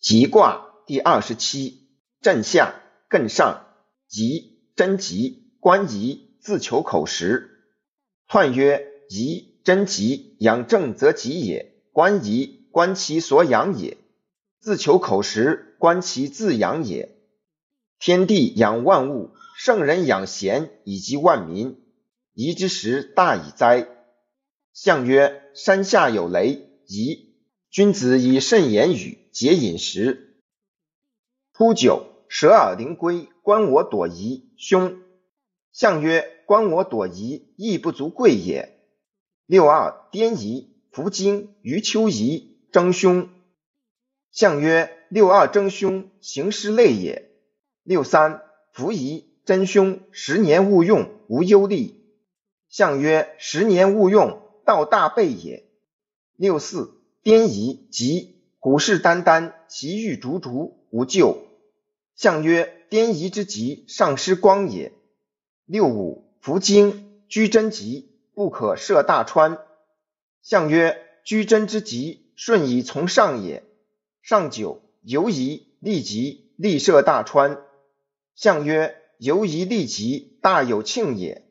吉卦第二十七，震下艮上，吉，贞吉，官宜，自求口实。彖曰：宜，贞吉，养正则吉也；官宜，观其所养也；自求口实，观其自养也。天地养万物，圣人养贤以及万民，宜之时大矣哉！象曰：山下有雷，宜。君子以慎言语，节饮食。初九，舍尔灵龟，观我朵颐，兄。象曰：观我朵颐，亦不足贵也。六二，颠颐，伏经，于秋颐，争凶。象曰：六二争凶，行失类也。六三，伏颐，真凶，十年勿用，无忧虑。象曰：十年勿用，道大备也。六四。颠夷吉，虎视眈眈，其欲逐逐，无咎。象曰：颠夷之吉，上失光也。六五，伏经，居贞吉，不可涉大川。象曰：居贞之吉，顺以从上也。上九，游夷，利吉，利涉大川。象曰：游夷利吉，大有庆也。